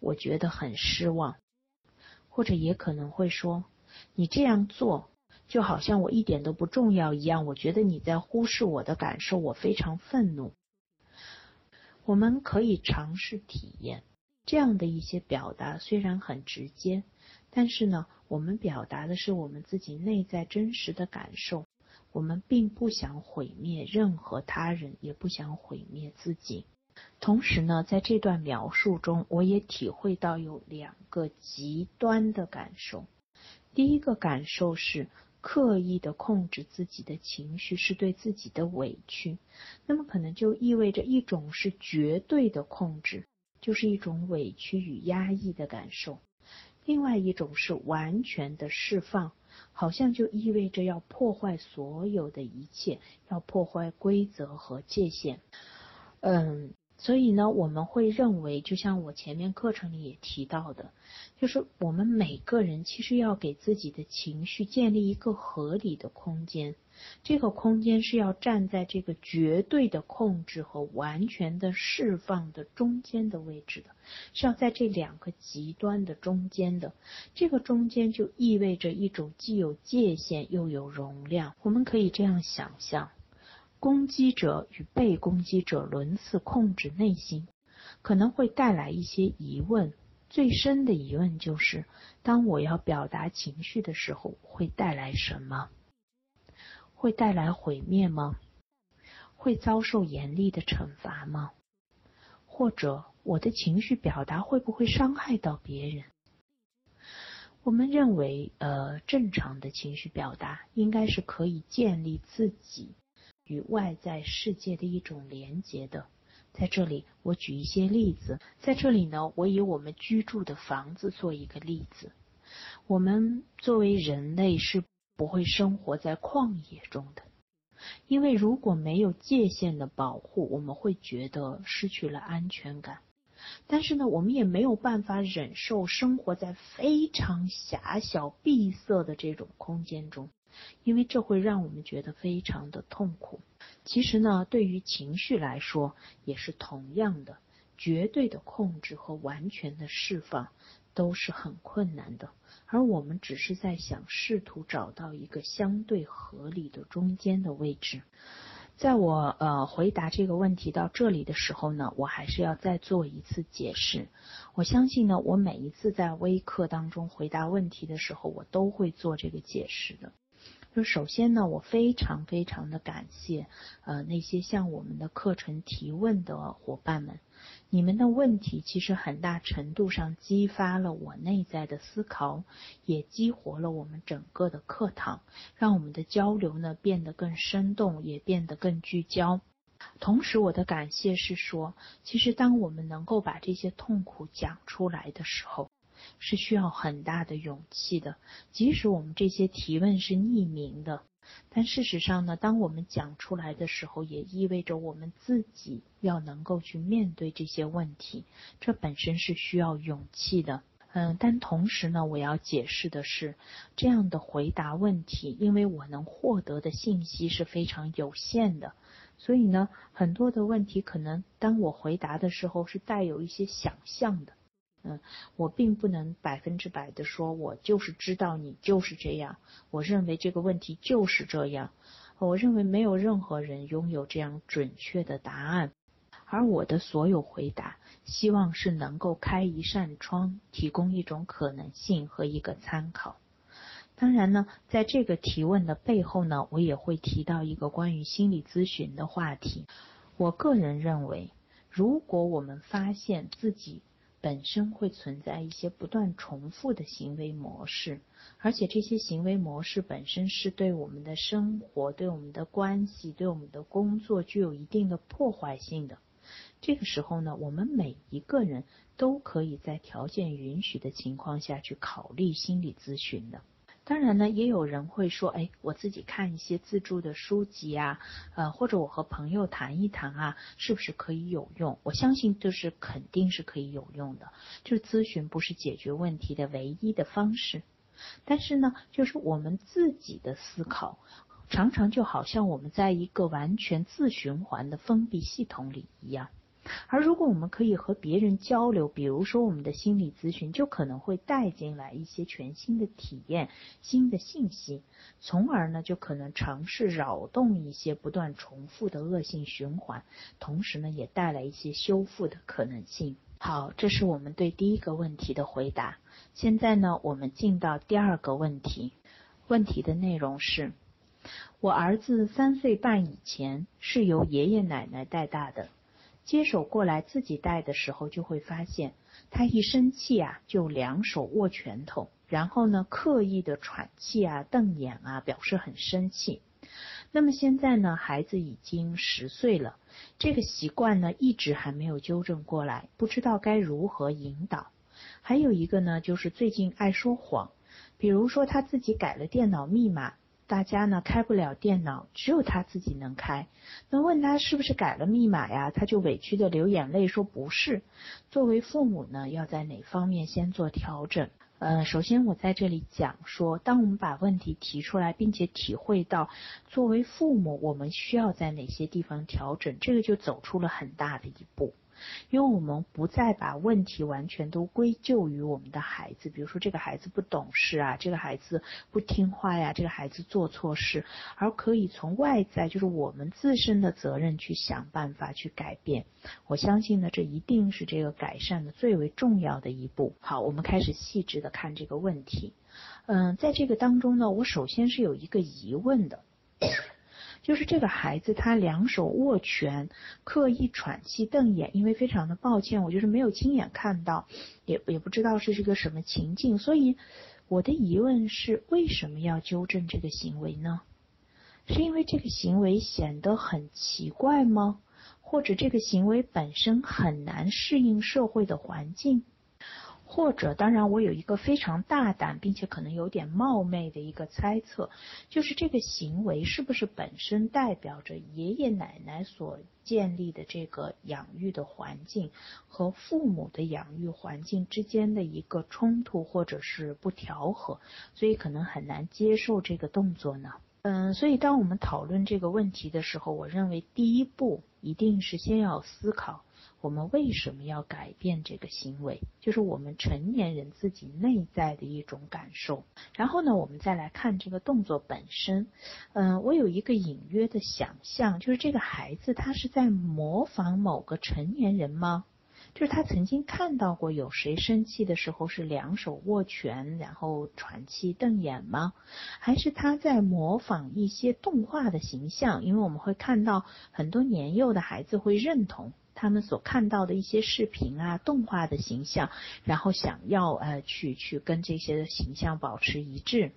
我觉得很失望。或者也可能会说，你这样做就好像我一点都不重要一样，我觉得你在忽视我的感受，我非常愤怒。我们可以尝试体验这样的一些表达，虽然很直接，但是呢，我们表达的是我们自己内在真实的感受。我们并不想毁灭任何他人，也不想毁灭自己。同时呢，在这段描述中，我也体会到有两个极端的感受。第一个感受是刻意的控制自己的情绪，是对自己的委屈。那么可能就意味着一种是绝对的控制，就是一种委屈与压抑的感受；另外一种是完全的释放，好像就意味着要破坏所有的一切，要破坏规则和界限。嗯。所以呢，我们会认为，就像我前面课程里也提到的，就是我们每个人其实要给自己的情绪建立一个合理的空间，这个空间是要站在这个绝对的控制和完全的释放的中间的位置的，是要在这两个极端的中间的。这个中间就意味着一种既有界限又有容量。我们可以这样想象。攻击者与被攻击者轮次控制内心，可能会带来一些疑问。最深的疑问就是：当我要表达情绪的时候，会带来什么？会带来毁灭吗？会遭受严厉的惩罚吗？或者我的情绪表达会不会伤害到别人？我们认为，呃，正常的情绪表达应该是可以建立自己。与外在世界的一种连接的，在这里我举一些例子。在这里呢，我以我们居住的房子做一个例子。我们作为人类是不会生活在旷野中的，因为如果没有界限的保护，我们会觉得失去了安全感。但是呢，我们也没有办法忍受生活在非常狭小闭塞的这种空间中。因为这会让我们觉得非常的痛苦。其实呢，对于情绪来说也是同样的，绝对的控制和完全的释放都是很困难的。而我们只是在想试图找到一个相对合理的中间的位置。在我呃回答这个问题到这里的时候呢，我还是要再做一次解释。我相信呢，我每一次在微课当中回答问题的时候，我都会做这个解释的。就首先呢，我非常非常的感谢呃那些向我们的课程提问的伙伴们，你们的问题其实很大程度上激发了我内在的思考，也激活了我们整个的课堂，让我们的交流呢变得更生动，也变得更聚焦。同时，我的感谢是说，其实当我们能够把这些痛苦讲出来的时候。是需要很大的勇气的，即使我们这些提问是匿名的，但事实上呢，当我们讲出来的时候，也意味着我们自己要能够去面对这些问题，这本身是需要勇气的。嗯，但同时呢，我要解释的是，这样的回答问题，因为我能获得的信息是非常有限的，所以呢，很多的问题可能当我回答的时候是带有一些想象的。嗯，我并不能百分之百的说，我就是知道你就是这样。我认为这个问题就是这样。我认为没有任何人拥有这样准确的答案，而我的所有回答，希望是能够开一扇窗，提供一种可能性和一个参考。当然呢，在这个提问的背后呢，我也会提到一个关于心理咨询的话题。我个人认为，如果我们发现自己本身会存在一些不断重复的行为模式，而且这些行为模式本身是对我们的生活、对我们的关系、对我们的工作具有一定的破坏性的。这个时候呢，我们每一个人都可以在条件允许的情况下去考虑心理咨询的。当然呢，也有人会说，哎，我自己看一些自助的书籍啊，呃，或者我和朋友谈一谈啊，是不是可以有用？我相信这是肯定是可以有用的。就是咨询不是解决问题的唯一的方式，但是呢，就是我们自己的思考，常常就好像我们在一个完全自循环的封闭系统里一样。而如果我们可以和别人交流，比如说我们的心理咨询，就可能会带进来一些全新的体验、新的信息，从而呢就可能尝试扰动一些不断重复的恶性循环，同时呢也带来一些修复的可能性。好，这是我们对第一个问题的回答。现在呢，我们进到第二个问题。问题的内容是：我儿子三岁半以前是由爷爷奶奶带大的。接手过来自己带的时候，就会发现他一生气啊，就两手握拳头，然后呢，刻意的喘气啊、瞪眼啊，表示很生气。那么现在呢，孩子已经十岁了，这个习惯呢，一直还没有纠正过来，不知道该如何引导。还有一个呢，就是最近爱说谎，比如说他自己改了电脑密码。大家呢开不了电脑，只有他自己能开。那问他是不是改了密码呀？他就委屈的流眼泪说不是。作为父母呢，要在哪方面先做调整？呃，首先我在这里讲说，当我们把问题提出来，并且体会到作为父母我们需要在哪些地方调整，这个就走出了很大的一步。因为我们不再把问题完全都归咎于我们的孩子，比如说这个孩子不懂事啊，这个孩子不听话呀，这个孩子做错事，而可以从外在，就是我们自身的责任去想办法去改变。我相信呢，这一定是这个改善的最为重要的一步。好，我们开始细致的看这个问题。嗯，在这个当中呢，我首先是有一个疑问的。就是这个孩子，他两手握拳，刻意喘气、瞪眼，因为非常的抱歉，我就是没有亲眼看到，也也不知道是这个什么情境，所以我的疑问是，为什么要纠正这个行为呢？是因为这个行为显得很奇怪吗？或者这个行为本身很难适应社会的环境？或者，当然，我有一个非常大胆并且可能有点冒昧的一个猜测，就是这个行为是不是本身代表着爷爷奶奶所建立的这个养育的环境和父母的养育环境之间的一个冲突或者是不调和，所以可能很难接受这个动作呢？嗯，所以当我们讨论这个问题的时候，我认为第一步一定是先要思考。我们为什么要改变这个行为？就是我们成年人自己内在的一种感受。然后呢，我们再来看这个动作本身。嗯，我有一个隐约的想象，就是这个孩子他是在模仿某个成年人吗？就是他曾经看到过有谁生气的时候是两手握拳，然后喘气瞪眼吗？还是他在模仿一些动画的形象？因为我们会看到很多年幼的孩子会认同。他们所看到的一些视频啊、动画的形象，然后想要呃去去跟这些形象保持一致。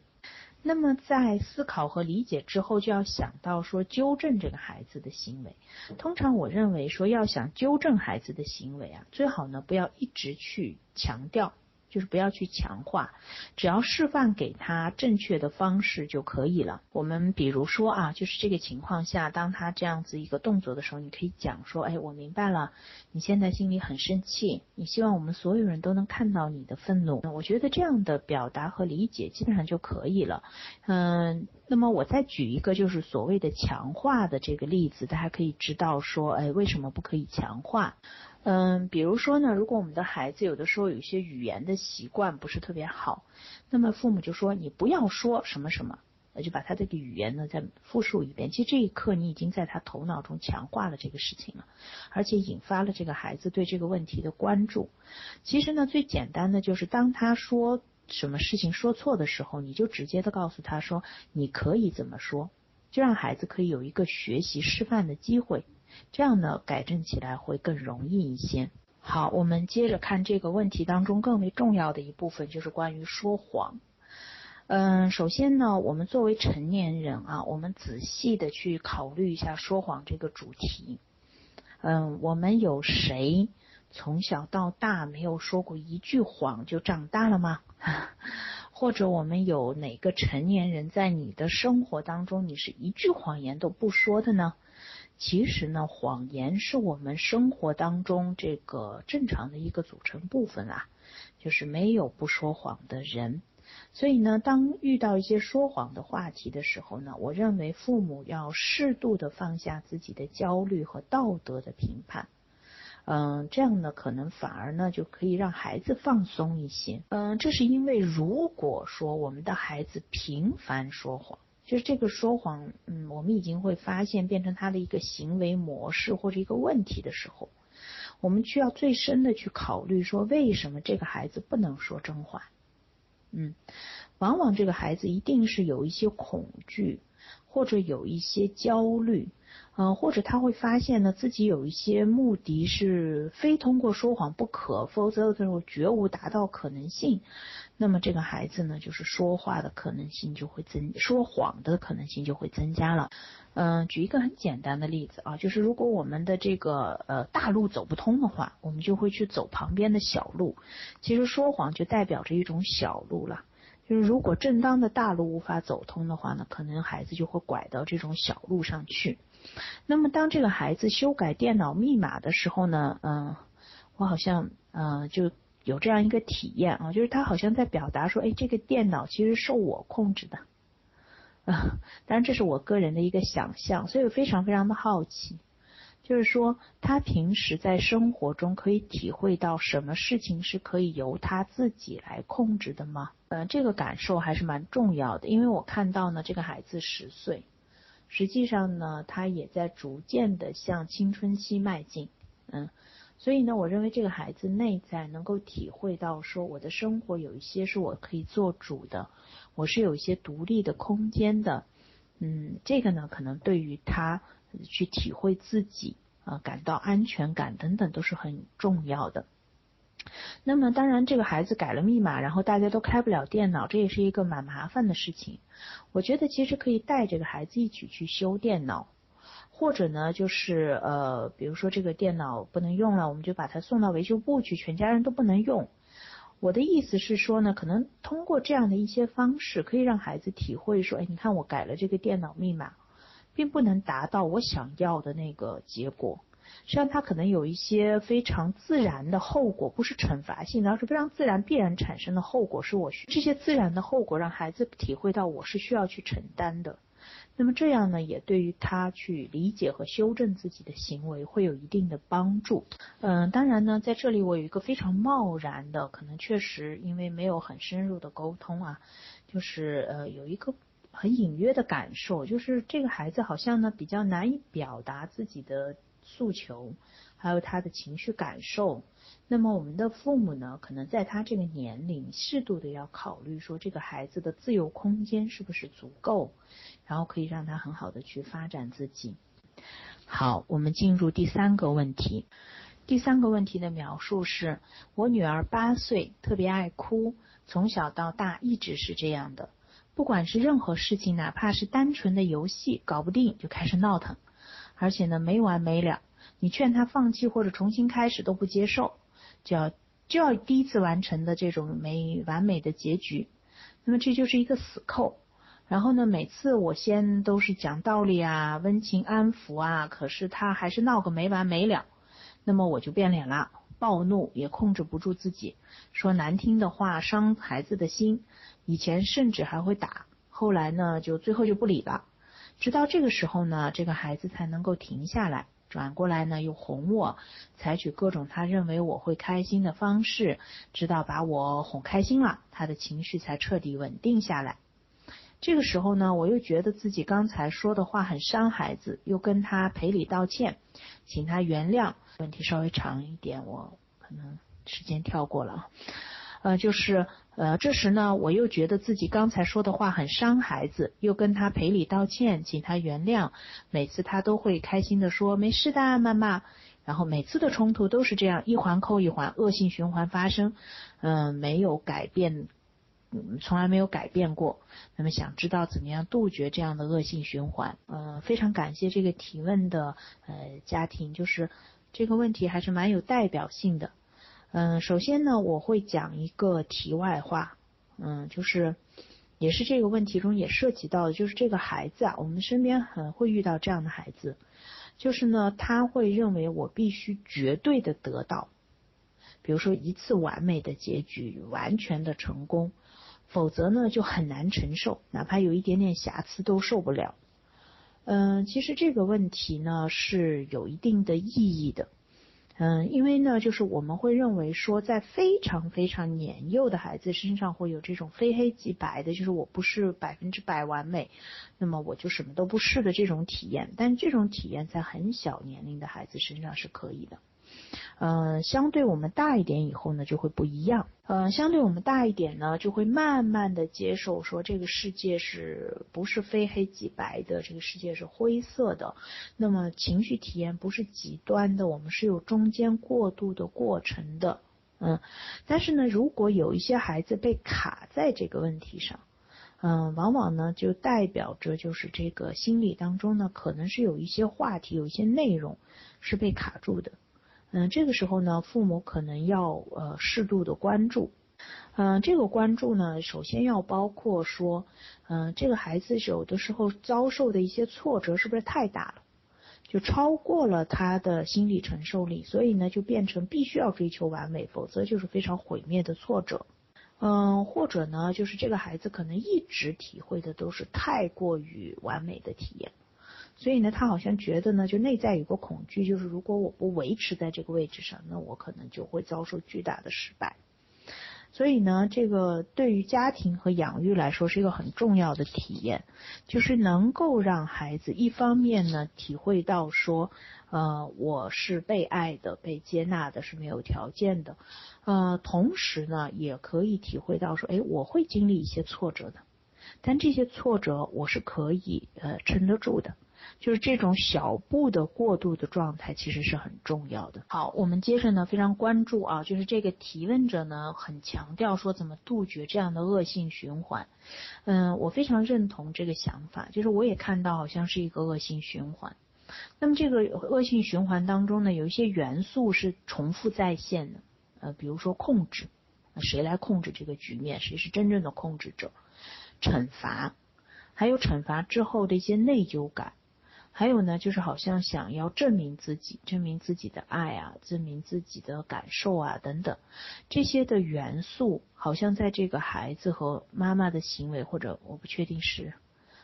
那么在思考和理解之后，就要想到说纠正这个孩子的行为。通常我认为说要想纠正孩子的行为啊，最好呢不要一直去强调。就是不要去强化，只要示范给他正确的方式就可以了。我们比如说啊，就是这个情况下，当他这样子一个动作的时候，你可以讲说：“哎，我明白了，你现在心里很生气，你希望我们所有人都能看到你的愤怒。”我觉得这样的表达和理解基本上就可以了。嗯，那么我再举一个就是所谓的强化的这个例子，大家可以知道说：“哎，为什么不可以强化？”嗯，比如说呢，如果我们的孩子有的时候有一些语言的习惯不是特别好，那么父母就说你不要说什么什么，那就把他这个语言呢再复述一遍。其实这一刻你已经在他头脑中强化了这个事情了，而且引发了这个孩子对这个问题的关注。其实呢，最简单的就是当他说什么事情说错的时候，你就直接的告诉他说你可以怎么说，就让孩子可以有一个学习示范的机会。这样呢，改正起来会更容易一些。好，我们接着看这个问题当中更为重要的一部分，就是关于说谎。嗯，首先呢，我们作为成年人啊，我们仔细的去考虑一下说谎这个主题。嗯，我们有谁从小到大没有说过一句谎就长大了吗？或者我们有哪个成年人在你的生活当中，你是一句谎言都不说的呢？其实呢，谎言是我们生活当中这个正常的一个组成部分啊，就是没有不说谎的人。所以呢，当遇到一些说谎的话题的时候呢，我认为父母要适度的放下自己的焦虑和道德的评判，嗯，这样呢，可能反而呢就可以让孩子放松一些。嗯，这是因为如果说我们的孩子频繁说谎，就是这个说谎，嗯，我们已经会发现变成他的一个行为模式或者一个问题的时候，我们需要最深的去考虑说，为什么这个孩子不能说真话？嗯，往往这个孩子一定是有一些恐惧，或者有一些焦虑。嗯，或者他会发现呢，自己有一些目的是非通过说谎不可，否则的时候绝无达到可能性。那么这个孩子呢，就是说话的可能性就会增，说谎的可能性就会增加了。嗯，举一个很简单的例子啊，就是如果我们的这个呃大路走不通的话，我们就会去走旁边的小路。其实说谎就代表着一种小路了。就是如果正当的大路无法走通的话呢，可能孩子就会拐到这种小路上去。那么当这个孩子修改电脑密码的时候呢，嗯，我好像嗯就有这样一个体验啊，就是他好像在表达说，哎，这个电脑其实受我控制的，啊，当然这是我个人的一个想象，所以我非常非常的好奇，就是说他平时在生活中可以体会到什么事情是可以由他自己来控制的吗？呃，这个感受还是蛮重要的，因为我看到呢，这个孩子十岁。实际上呢，他也在逐渐的向青春期迈进，嗯，所以呢，我认为这个孩子内在能够体会到说，我的生活有一些是我可以做主的，我是有一些独立的空间的，嗯，这个呢，可能对于他去体会自己啊，感到安全感等等都是很重要的。那么当然，这个孩子改了密码，然后大家都开不了电脑，这也是一个蛮麻烦的事情。我觉得其实可以带这个孩子一起去修电脑，或者呢，就是呃，比如说这个电脑不能用了，我们就把它送到维修部去，全家人都不能用。我的意思是说呢，可能通过这样的一些方式，可以让孩子体会说，哎，你看我改了这个电脑密码，并不能达到我想要的那个结果。实际上，它可能有一些非常自然的后果，不是惩罚性的，而是非常自然必然产生的后果，是我需这些自然的后果让孩子体会到我是需要去承担的。那么这样呢，也对于他去理解和修正自己的行为会有一定的帮助。嗯，当然呢，在这里我有一个非常贸然的，可能确实因为没有很深入的沟通啊，就是呃有一个很隐约的感受，就是这个孩子好像呢比较难以表达自己的。诉求，还有他的情绪感受，那么我们的父母呢，可能在他这个年龄，适度的要考虑说，这个孩子的自由空间是不是足够，然后可以让他很好的去发展自己。好，我们进入第三个问题。第三个问题的描述是：我女儿八岁，特别爱哭，从小到大一直是这样的，不管是任何事情，哪怕是单纯的游戏，搞不定就开始闹腾。而且呢，没完没了。你劝他放弃或者重新开始都不接受，就要就要第一次完成的这种没完美的结局。那么这就是一个死扣。然后呢，每次我先都是讲道理啊，温情安抚啊，可是他还是闹个没完没了。那么我就变脸了，暴怒也控制不住自己，说难听的话伤孩子的心。以前甚至还会打，后来呢，就最后就不理了。直到这个时候呢，这个孩子才能够停下来，转过来呢又哄我，采取各种他认为我会开心的方式，直到把我哄开心了，他的情绪才彻底稳定下来。这个时候呢，我又觉得自己刚才说的话很伤孩子，又跟他赔礼道歉，请他原谅。问题稍微长一点，我可能时间跳过了。呃，就是呃，这时呢，我又觉得自己刚才说的话很伤孩子，又跟他赔礼道歉，请他原谅。每次他都会开心的说没事的，妈妈。然后每次的冲突都是这样一环扣一环，恶性循环发生，嗯，没有改变，从来没有改变过。那么想知道怎么样杜绝这样的恶性循环？呃，非常感谢这个提问的呃家庭，就是这个问题还是蛮有代表性的。嗯，首先呢，我会讲一个题外话，嗯，就是也是这个问题中也涉及到的，就是这个孩子啊，我们身边很会遇到这样的孩子，就是呢，他会认为我必须绝对的得到，比如说一次完美的结局，完全的成功，否则呢就很难承受，哪怕有一点点瑕疵都受不了。嗯，其实这个问题呢是有一定的意义的。嗯，因为呢，就是我们会认为说，在非常非常年幼的孩子身上会有这种非黑即白的，就是我不是百分之百完美，那么我就什么都不是的这种体验。但这种体验在很小年龄的孩子身上是可以的。呃，相对我们大一点以后呢，就会不一样。呃，相对我们大一点呢，就会慢慢的接受说这个世界是不是非黑即白的，这个世界是灰色的。那么情绪体验不是极端的，我们是有中间过渡的过程的。嗯，但是呢，如果有一些孩子被卡在这个问题上，嗯，往往呢就代表着就是这个心理当中呢，可能是有一些话题，有一些内容是被卡住的。嗯，这个时候呢，父母可能要呃适度的关注，嗯，这个关注呢，首先要包括说，嗯，这个孩子有的时候遭受的一些挫折是不是太大了，就超过了他的心理承受力，所以呢，就变成必须要追求完美，否则就是非常毁灭的挫折，嗯，或者呢，就是这个孩子可能一直体会的都是太过于完美的体验。所以呢，他好像觉得呢，就内在有个恐惧，就是如果我不维持在这个位置上，那我可能就会遭受巨大的失败。所以呢，这个对于家庭和养育来说是一个很重要的体验，就是能够让孩子一方面呢体会到说，呃，我是被爱的、被接纳的，是没有条件的，呃，同时呢也可以体会到说，哎，我会经历一些挫折的，但这些挫折我是可以呃撑得住的。就是这种小步的过渡的状态，其实是很重要的。好，我们接着呢，非常关注啊，就是这个提问者呢，很强调说怎么杜绝这样的恶性循环。嗯，我非常认同这个想法，就是我也看到好像是一个恶性循环。那么这个恶性循环当中呢，有一些元素是重复再现的，呃，比如说控制，谁来控制这个局面？谁是真正的控制者？惩罚，还有惩罚之后的一些内疚感。还有呢，就是好像想要证明自己，证明自己的爱啊，证明自己的感受啊，等等，这些的元素，好像在这个孩子和妈妈的行为，或者我不确定是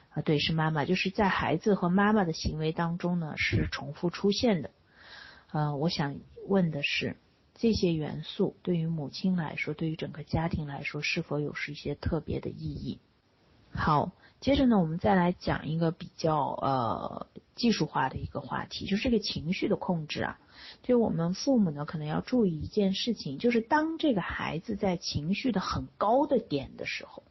啊，对，是妈妈，就是在孩子和妈妈的行为当中呢，是重复出现的。呃，我想问的是，这些元素对于母亲来说，对于整个家庭来说，是否有是一些特别的意义？好。接着呢，我们再来讲一个比较呃技术化的一个话题，就是这个情绪的控制啊。就我们父母呢，可能要注意一件事情，就是当这个孩子在情绪的很高的点的时候，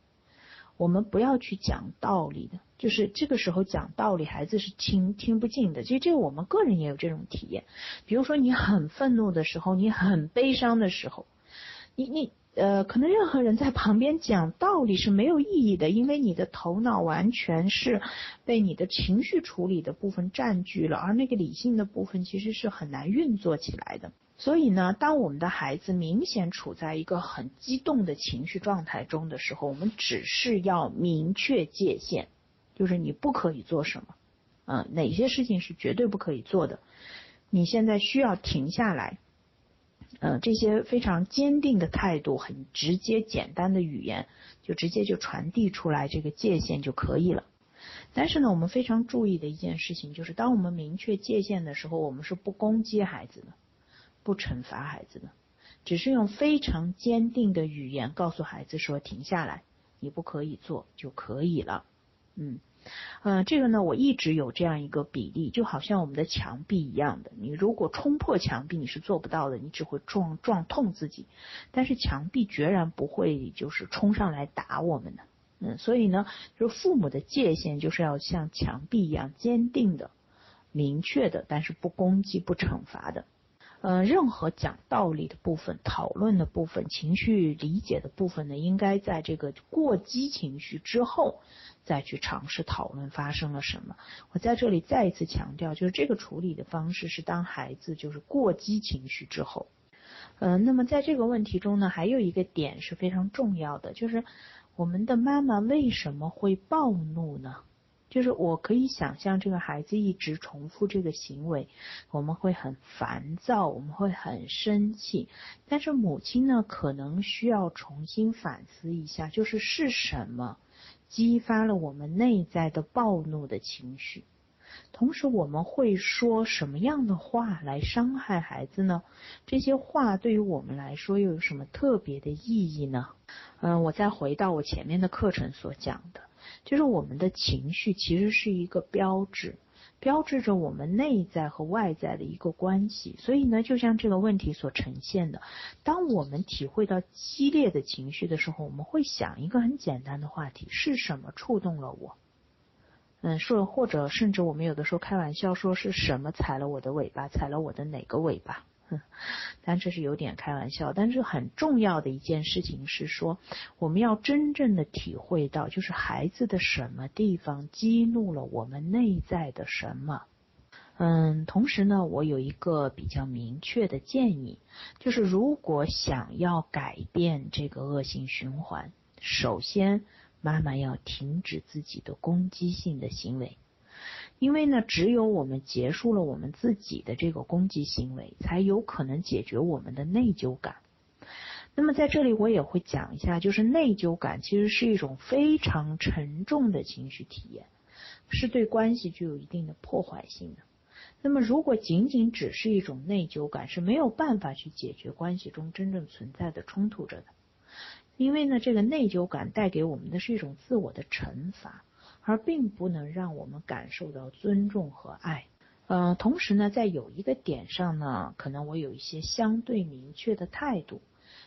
我们不要去讲道理的，就是这个时候讲道理，孩子是听听不进的。其实这个我们个人也有这种体验，比如说你很愤怒的时候，你很悲伤的时候，你你。呃，可能任何人在旁边讲道理是没有意义的，因为你的头脑完全是被你的情绪处理的部分占据了，而那个理性的部分其实是很难运作起来的。所以呢，当我们的孩子明显处在一个很激动的情绪状态中的时候，我们只是要明确界限，就是你不可以做什么，嗯，哪些事情是绝对不可以做的，你现在需要停下来。嗯，这些非常坚定的态度，很直接简单的语言，就直接就传递出来这个界限就可以了。但是呢，我们非常注意的一件事情就是，当我们明确界限的时候，我们是不攻击孩子的，不惩罚孩子的，只是用非常坚定的语言告诉孩子说：“停下来，你不可以做就可以了。”嗯。嗯，这个呢，我一直有这样一个比例，就好像我们的墙壁一样的。你如果冲破墙壁，你是做不到的，你只会撞撞痛自己。但是墙壁决然不会就是冲上来打我们的。嗯，所以呢，就是父母的界限就是要像墙壁一样坚定的、明确的，但是不攻击、不惩罚的。呃，任何讲道理的部分、讨论的部分、情绪理解的部分呢，应该在这个过激情绪之后再去尝试讨论发生了什么。我在这里再一次强调，就是这个处理的方式是当孩子就是过激情绪之后。呃，那么在这个问题中呢，还有一个点是非常重要的，就是我们的妈妈为什么会暴怒呢？就是我可以想象这个孩子一直重复这个行为，我们会很烦躁，我们会很生气。但是母亲呢，可能需要重新反思一下，就是是什么激发了我们内在的暴怒的情绪？同时，我们会说什么样的话来伤害孩子呢？这些话对于我们来说又有什么特别的意义呢？嗯，我再回到我前面的课程所讲的，就是我们的情绪其实是一个标志。标志着我们内在和外在的一个关系，所以呢，就像这个问题所呈现的，当我们体会到激烈的情绪的时候，我们会想一个很简单的话题：是什么触动了我？嗯，说或者甚至我们有的时候开玩笑说是什么踩了我的尾巴，踩了我的哪个尾巴？但这是有点开玩笑，但是很重要的一件事情是说，我们要真正的体会到，就是孩子的什么地方激怒了我们内在的什么。嗯，同时呢，我有一个比较明确的建议，就是如果想要改变这个恶性循环，首先妈妈要停止自己的攻击性的行为。因为呢，只有我们结束了我们自己的这个攻击行为，才有可能解决我们的内疚感。那么在这里我也会讲一下，就是内疚感其实是一种非常沉重的情绪体验，是对关系具有一定的破坏性的。那么如果仅仅只是一种内疚感，是没有办法去解决关系中真正存在的冲突着的。因为呢，这个内疚感带给我们的是一种自我的惩罚。而并不能让我们感受到尊重和爱。呃，同时呢，在有一个点上呢，可能我有一些相对明确的态度，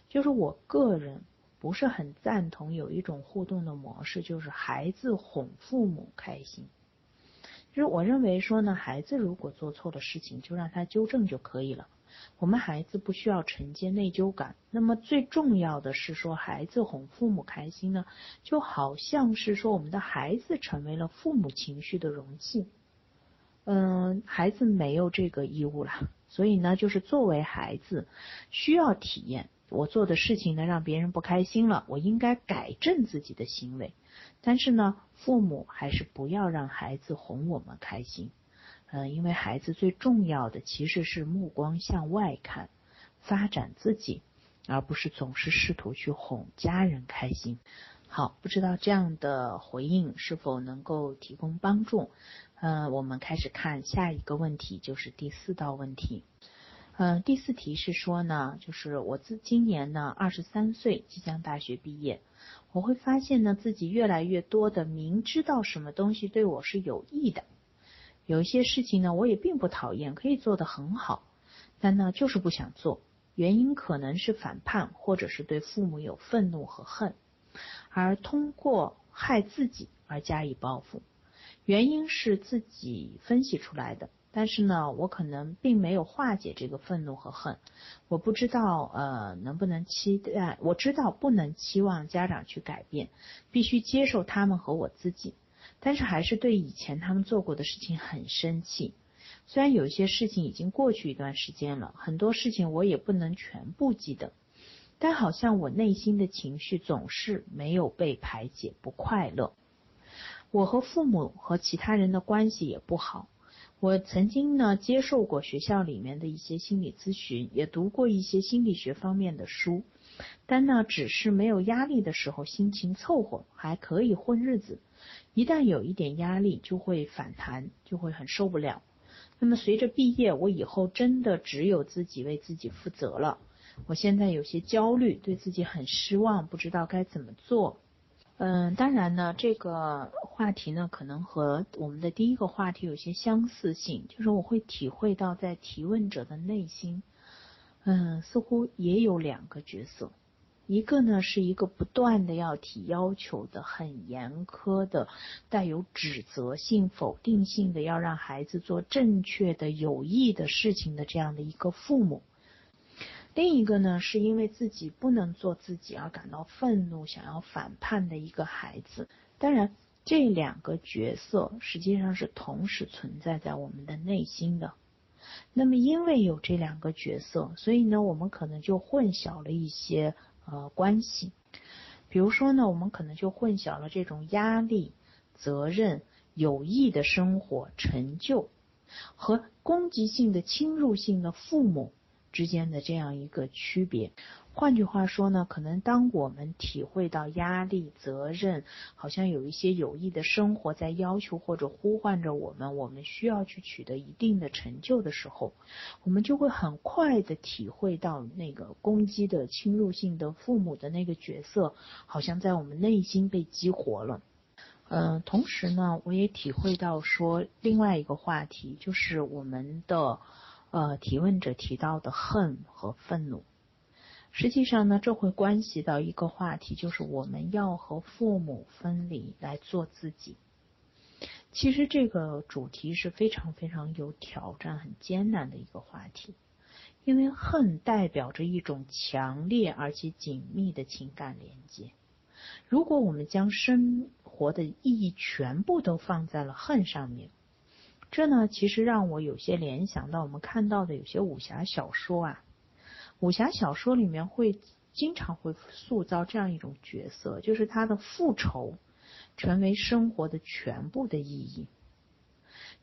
就是我个人不是很赞同有一种互动的模式，就是孩子哄父母开心。就是我认为说呢，孩子如果做错了事情，就让他纠正就可以了。我们孩子不需要承接内疚感。那么最重要的是说，孩子哄父母开心呢，就好像是说我们的孩子成为了父母情绪的容器。嗯，孩子没有这个义务了。所以呢，就是作为孩子，需要体验我做的事情呢让别人不开心了，我应该改正自己的行为。但是呢，父母还是不要让孩子哄我们开心。嗯，因为孩子最重要的其实是目光向外看，发展自己，而不是总是试图去哄家人开心。好，不知道这样的回应是否能够提供帮助？嗯，我们开始看下一个问题，就是第四道问题。嗯，第四题是说呢，就是我自今年呢二十三岁，即将大学毕业，我会发现呢自己越来越多的明知道什么东西对我是有益的。有一些事情呢，我也并不讨厌，可以做得很好，但呢，就是不想做。原因可能是反叛，或者是对父母有愤怒和恨，而通过害自己而加以报复。原因是自己分析出来的，但是呢，我可能并没有化解这个愤怒和恨。我不知道，呃，能不能期待？我知道不能期望家长去改变，必须接受他们和我自己。但是还是对以前他们做过的事情很生气。虽然有一些事情已经过去一段时间了，很多事情我也不能全部记得，但好像我内心的情绪总是没有被排解，不快乐。我和父母和其他人的关系也不好。我曾经呢接受过学校里面的一些心理咨询，也读过一些心理学方面的书，但呢只是没有压力的时候心情凑合，还可以混日子。一旦有一点压力，就会反弹，就会很受不了。那么随着毕业，我以后真的只有自己为自己负责了。我现在有些焦虑，对自己很失望，不知道该怎么做。嗯，当然呢，这个话题呢，可能和我们的第一个话题有些相似性，就是我会体会到在提问者的内心，嗯，似乎也有两个角色。一个呢是一个不断的要提要求的、很严苛的、带有指责性、否定性的，要让孩子做正确的、有益的事情的这样的一个父母。另一个呢是因为自己不能做自己而感到愤怒、想要反叛的一个孩子。当然，这两个角色实际上是同时存在在我们的内心的。那么，因为有这两个角色，所以呢，我们可能就混淆了一些。呃，关系，比如说呢，我们可能就混淆了这种压力、责任、有益的生活、成就和攻击性的、侵入性的父母之间的这样一个区别。换句话说呢，可能当我们体会到压力、责任，好像有一些有益的生活在要求或者呼唤着我们，我们需要去取得一定的成就的时候，我们就会很快的体会到那个攻击的侵入性的父母的那个角色，好像在我们内心被激活了。嗯，同时呢，我也体会到说另外一个话题，就是我们的呃提问者提到的恨和愤怒。实际上呢，这会关系到一个话题，就是我们要和父母分离来做自己。其实这个主题是非常非常有挑战、很艰难的一个话题，因为恨代表着一种强烈而且紧密的情感连接。如果我们将生活的意义全部都放在了恨上面，这呢，其实让我有些联想到我们看到的有些武侠小说啊。武侠小说里面会经常会塑造这样一种角色，就是他的复仇成为生活的全部的意义。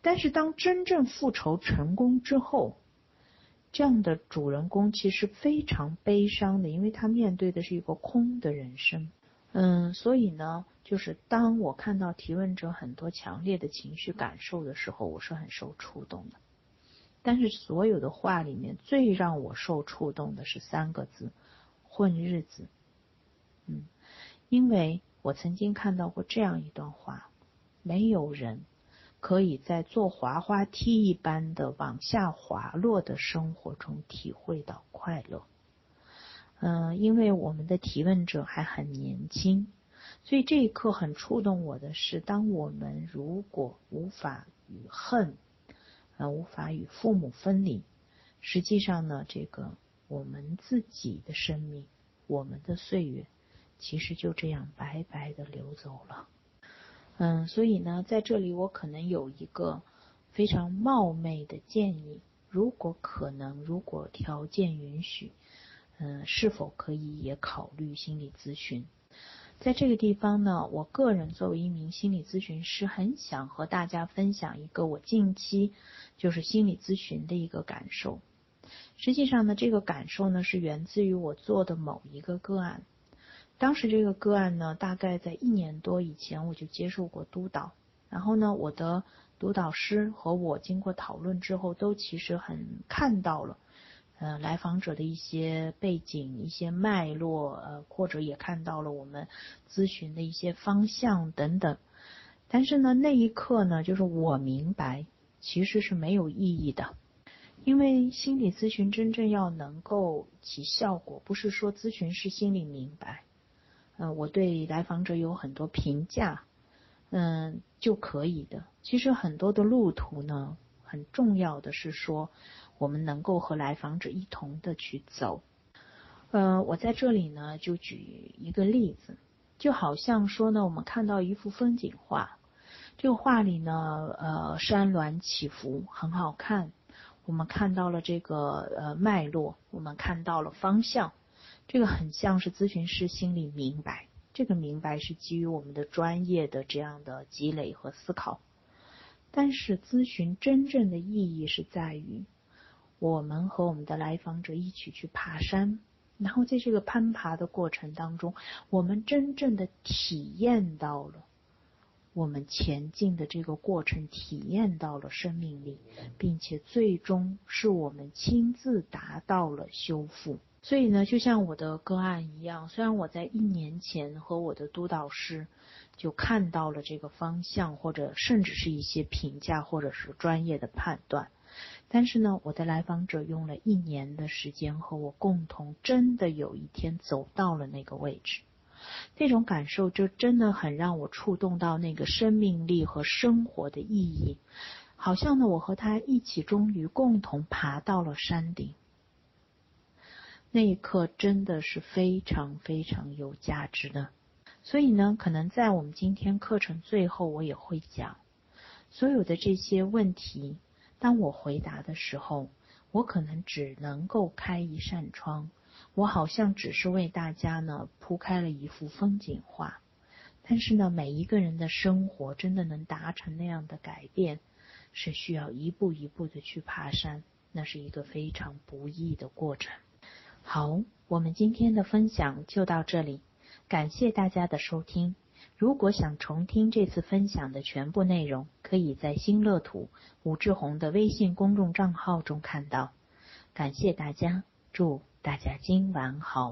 但是当真正复仇成功之后，这样的主人公其实非常悲伤的，因为他面对的是一个空的人生。嗯，所以呢，就是当我看到提问者很多强烈的情绪感受的时候，我是很受触动的。但是所有的话里面最让我受触动的是三个字：混日子。嗯，因为我曾经看到过这样一段话：没有人可以在坐滑滑梯一般的往下滑落的生活中体会到快乐。嗯，因为我们的提问者还很年轻，所以这一刻很触动我的是：当我们如果无法与恨。呃，无法与父母分离。实际上呢，这个我们自己的生命，我们的岁月，其实就这样白白的流走了。嗯，所以呢，在这里我可能有一个非常冒昧的建议：如果可能，如果条件允许，嗯，是否可以也考虑心理咨询？在这个地方呢，我个人作为一名心理咨询师，很想和大家分享一个我近期就是心理咨询的一个感受。实际上呢，这个感受呢是源自于我做的某一个个案。当时这个个案呢，大概在一年多以前我就接受过督导，然后呢，我的督导师和我经过讨论之后，都其实很看到了。呃，来访者的一些背景、一些脉络，呃，或者也看到了我们咨询的一些方向等等。但是呢，那一刻呢，就是我明白，其实是没有意义的，因为心理咨询真正要能够起效果，不是说咨询师心里明白，嗯，我对来访者有很多评价，嗯，就可以的。其实很多的路途呢，很重要的是说。我们能够和来访者一同的去走，呃，我在这里呢就举一个例子，就好像说呢，我们看到一幅风景画，这个画里呢，呃，山峦起伏很好看，我们看到了这个呃脉络，我们看到了方向，这个很像是咨询师心里明白，这个明白是基于我们的专业的这样的积累和思考，但是咨询真正的意义是在于。我们和我们的来访者一起去爬山，然后在这个攀爬的过程当中，我们真正的体验到了我们前进的这个过程，体验到了生命力，并且最终是我们亲自达到了修复。所以呢，就像我的个案一样，虽然我在一年前和我的督导师就看到了这个方向，或者甚至是一些评价，或者是专业的判断。但是呢，我的来访者用了一年的时间和我共同，真的有一天走到了那个位置，那种感受就真的很让我触动到那个生命力和生活的意义。好像呢，我和他一起终于共同爬到了山顶，那一刻真的是非常非常有价值的。所以呢，可能在我们今天课程最后，我也会讲所有的这些问题。当我回答的时候，我可能只能够开一扇窗，我好像只是为大家呢铺开了一幅风景画。但是呢，每一个人的生活真的能达成那样的改变，是需要一步一步的去爬山，那是一个非常不易的过程。好，我们今天的分享就到这里，感谢大家的收听。如果想重听这次分享的全部内容，可以在新乐土武志红的微信公众账号中看到。感谢大家，祝大家今晚好。